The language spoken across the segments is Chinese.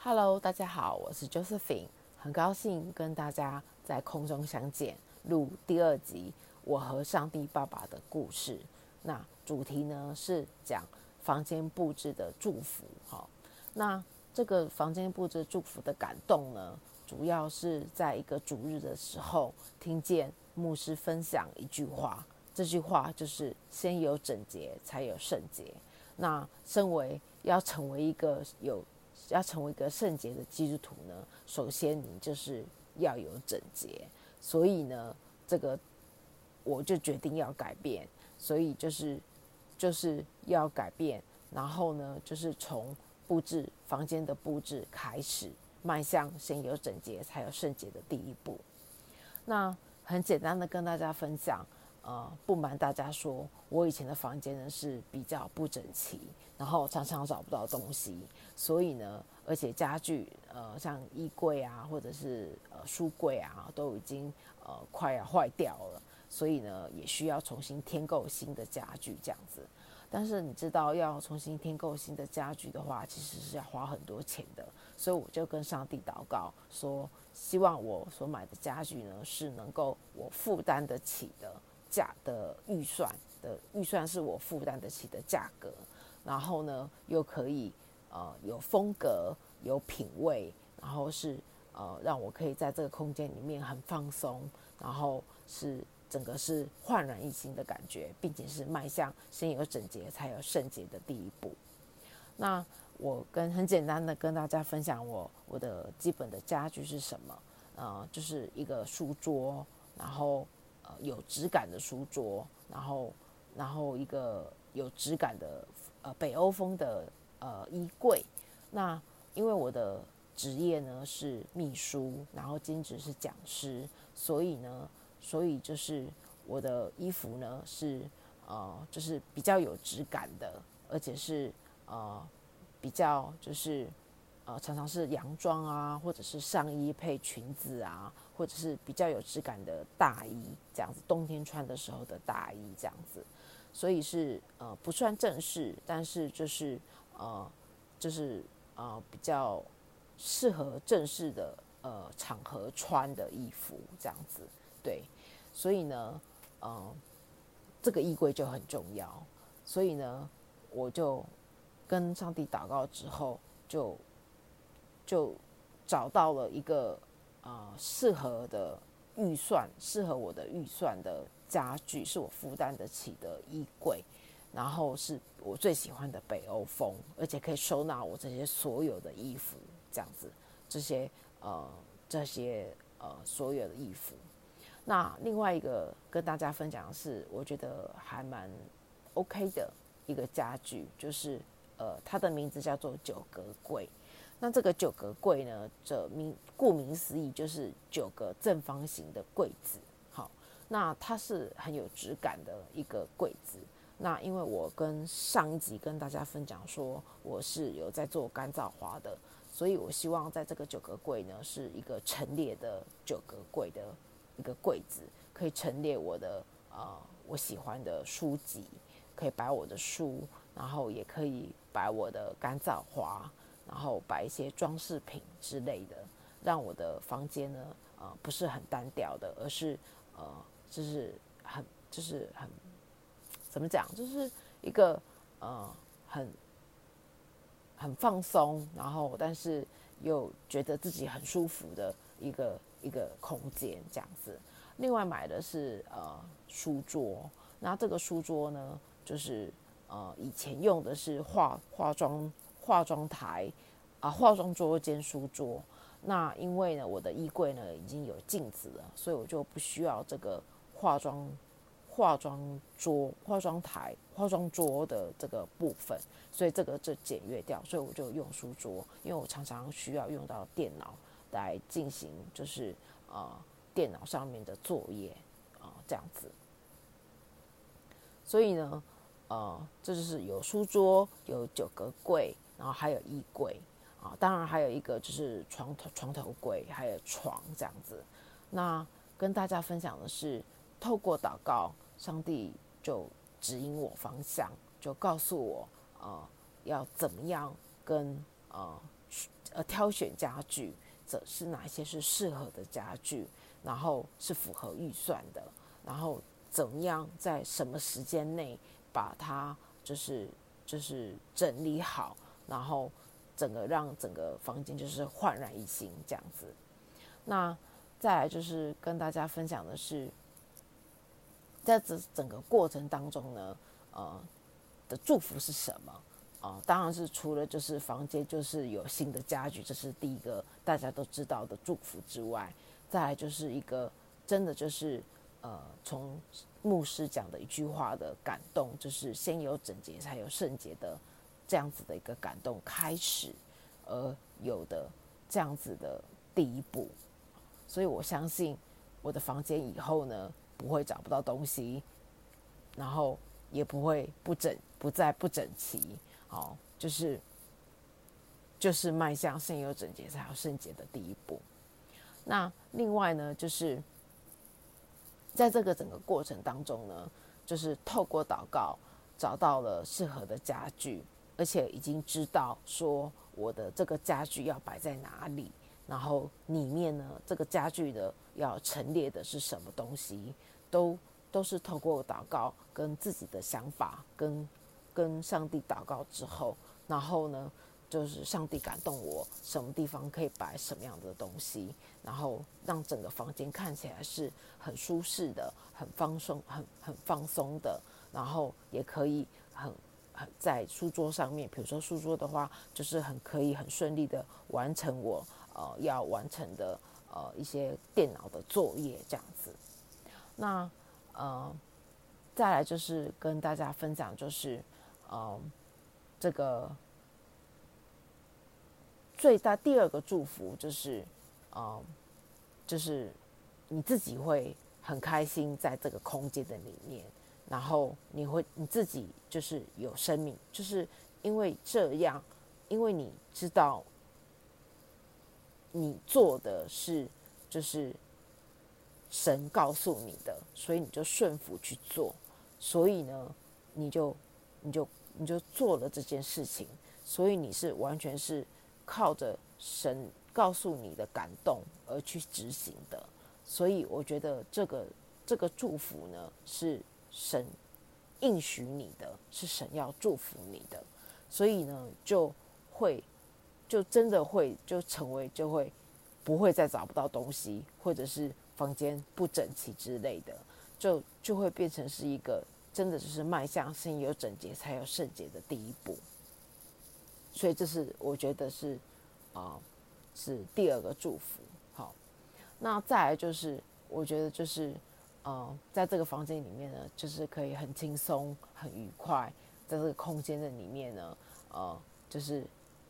Hello，大家好，我是 Josephine，很高兴跟大家在空中相见，录第二集《我和上帝爸爸的故事》。那主题呢是讲房间布置的祝福。好，那这个房间布置祝福的感动呢，主要是在一个主日的时候，听见牧师分享一句话，这句话就是“先有整洁，才有圣洁”。那身为要成为一个有要成为一个圣洁的基督徒呢，首先你就是要有整洁。所以呢，这个我就决定要改变，所以就是就是要改变。然后呢，就是从布置房间的布置开始，迈向先有整洁才有圣洁的第一步。那很简单的跟大家分享。呃，不瞒大家说，我以前的房间呢是比较不整齐，然后常常找不到东西，所以呢，而且家具，呃，像衣柜啊，或者是呃书柜啊，都已经呃快要坏掉了，所以呢，也需要重新添购新的家具这样子。但是你知道，要重新添购新的家具的话，其实是要花很多钱的，所以我就跟上帝祷告说，希望我所买的家具呢是能够我负担得起的。价的预算的预算是我负担得起的价格，然后呢又可以呃有风格有品味，然后是呃让我可以在这个空间里面很放松，然后是整个是焕然一新的感觉，并且是迈向先有整洁才有圣洁的第一步。那我跟很简单的跟大家分享我我的基本的家具是什么？呃，就是一个书桌，然后。有质感的书桌，然后，然后一个有质感的呃北欧风的呃衣柜。那因为我的职业呢是秘书，然后兼职是讲师，所以呢，所以就是我的衣服呢是呃就是比较有质感的，而且是呃比较就是。呃，常常是洋装啊，或者是上衣配裙子啊，或者是比较有质感的大衣，这样子，冬天穿的时候的大衣这样子，所以是呃不算正式，但是就是呃就是呃比较适合正式的呃场合穿的衣服这样子，对，所以呢，呃这个衣柜就很重要，所以呢，我就跟上帝祷告之后就。就找到了一个啊适合的预算，适合我的预算的家具，是我负担得起的衣柜，然后是我最喜欢的北欧风，而且可以收纳我这些所有的衣服，这样子，这些呃这些呃所有的衣服。那另外一个跟大家分享的是，我觉得还蛮 OK 的一个家具，就是呃它的名字叫做九格柜。那这个九格柜呢，这名顾名思义就是九个正方形的柜子。好，那它是很有质感的一个柜子。那因为我跟上一集跟大家分享说，我是有在做干燥花的，所以我希望在这个九格柜呢，是一个陈列的九格柜的一个柜子，可以陈列我的呃我喜欢的书籍，可以摆我的书，然后也可以摆我的干燥花。然后摆一些装饰品之类的，让我的房间呢，呃，不是很单调的，而是呃，就是很，就是很，怎么讲，就是一个呃，很很放松，然后但是又觉得自己很舒服的一个一个空间这样子。另外买的是呃书桌，那这个书桌呢，就是呃以前用的是化化妆。化妆台啊，化妆桌兼书桌。那因为呢，我的衣柜呢已经有镜子了，所以我就不需要这个化妆化妆桌、化妆台、化妆桌的这个部分，所以这个就简约掉。所以我就用书桌，因为我常常需要用到电脑来进行，就是呃电脑上面的作业啊、这样子。所以呢，呃，这就是有书桌，有九格柜。然后还有衣柜啊，当然还有一个就是床头床头柜，还有床这样子。那跟大家分享的是，透过祷告，上帝就指引我方向，就告诉我呃要怎么样跟呃呃挑选家具，这是哪些是适合的家具，然后是符合预算的，然后怎么样在什么时间内把它就是就是整理好，然后整个让整个房间就是焕然一新这样子。那再来就是跟大家分享的是，在这整个过程当中呢，呃的祝福是什么？啊、当然是除了就是房间就是有新的家具，这是第一个大家都知道的祝福之外，再来就是一个真的就是呃从牧师讲的一句话的感动，就是先有整洁才有圣洁的这样子的一个感动开始，而有的这样子的第一步，所以我相信我的房间以后呢不会找不到东西，然后也不会不整不再不整齐。哦，就是就是迈向圣有整洁才有圣洁的第一步。那另外呢，就是在这个整个过程当中呢，就是透过祷告找到了适合的家具，而且已经知道说我的这个家具要摆在哪里，然后里面呢，这个家具的要陈列的是什么东西，都都是透过祷告跟自己的想法跟。跟上帝祷告之后，然后呢，就是上帝感动我，什么地方可以摆什么样的东西，然后让整个房间看起来是很舒适的、很放松、很很放松的，然后也可以很在书桌上面，比如说书桌的话，就是很可以很顺利的完成我呃要完成的呃一些电脑的作业这样子。那呃，再来就是跟大家分享就是。嗯，这个最大第二个祝福就是，嗯，就是你自己会很开心在这个空间的里面，然后你会你自己就是有生命，就是因为这样，因为你知道你做的是就是神告诉你的，所以你就顺服去做，所以呢，你就你就。你就做了这件事情，所以你是完全是靠着神告诉你的感动而去执行的，所以我觉得这个这个祝福呢是神应许你的，是神要祝福你的，所以呢就会就真的会就成为就会不会再找不到东西，或者是房间不整齐之类的，就就会变成是一个。真的就是迈向先有整洁才有圣洁的第一步，所以这是我觉得是啊、是第二个祝福。好，那再来就是我觉得就是呃，在这个房间里面呢，就是可以很轻松、很愉快，在这个空间的里面呢，呃，就是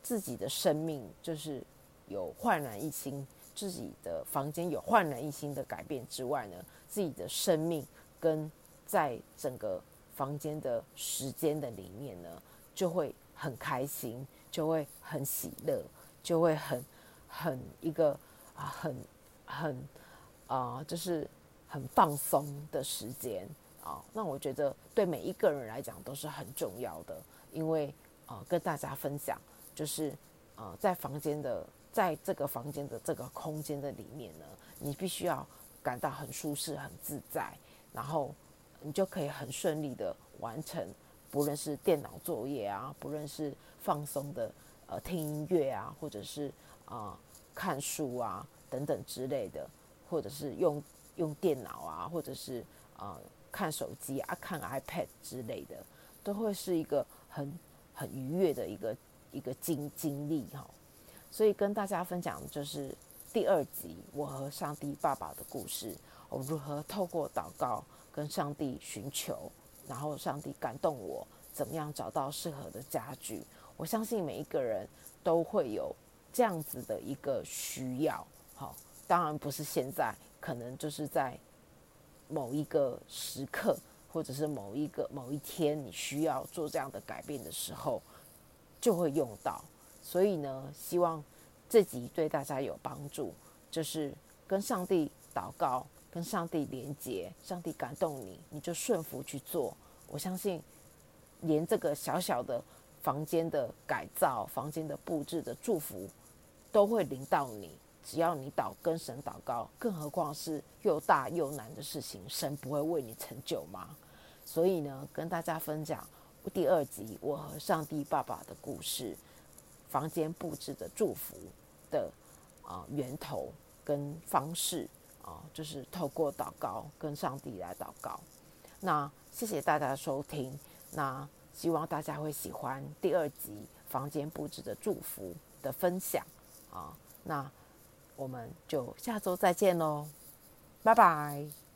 自己的生命就是有焕然一新，自己的房间有焕然一新的改变之外呢，自己的生命跟在整个房间的时间的里面呢，就会很开心，就会很喜乐，就会很很一个啊，很很啊、就是很放松的时间啊。那我觉得对每一个人来讲都是很重要的，因为、呃，跟大家分享就是、呃，在房间的，在这个房间的这个空间的里面呢，你必须要感到很舒适、很自在，然后。你就可以很顺利的完成，不论是电脑作业啊，不论是放松的呃听音乐啊，或者是啊、呃、看书啊等等之类的，或者是用用电脑啊，或者是啊、看手机啊看 iPad 之类的，都会是一个很很愉悦的一个一个经经历哈。所以跟大家分享就是第二集我和上帝爸爸的故事，我如何透过祷告。跟上帝寻求，然后上帝感动我，怎么样找到适合的家具？我相信每一个人都会有这样子的一个需要。好，当然不是现在，可能就是在某一个时刻，或者是某一个某一天，你需要做这样的改变的时候，就会用到。所以呢，希望这集对大家有帮助，就是跟上帝祷告。跟上帝连接，上帝感动你，你就顺服去做。我相信，连这个小小的房间的改造、房间的布置的祝福，都会临到你。只要你祷跟神祷告，更何况是又大又难的事情，神不会为你成就吗？所以呢，跟大家分享第二集我和上帝爸爸的故事，房间布置的祝福的啊、源头跟方式啊、就是透过祷告跟上帝来祷告。那谢谢大家的收听，那希望大家会喜欢第二集房间布置的祝福的分享啊、那我们就下周再见喽，拜拜。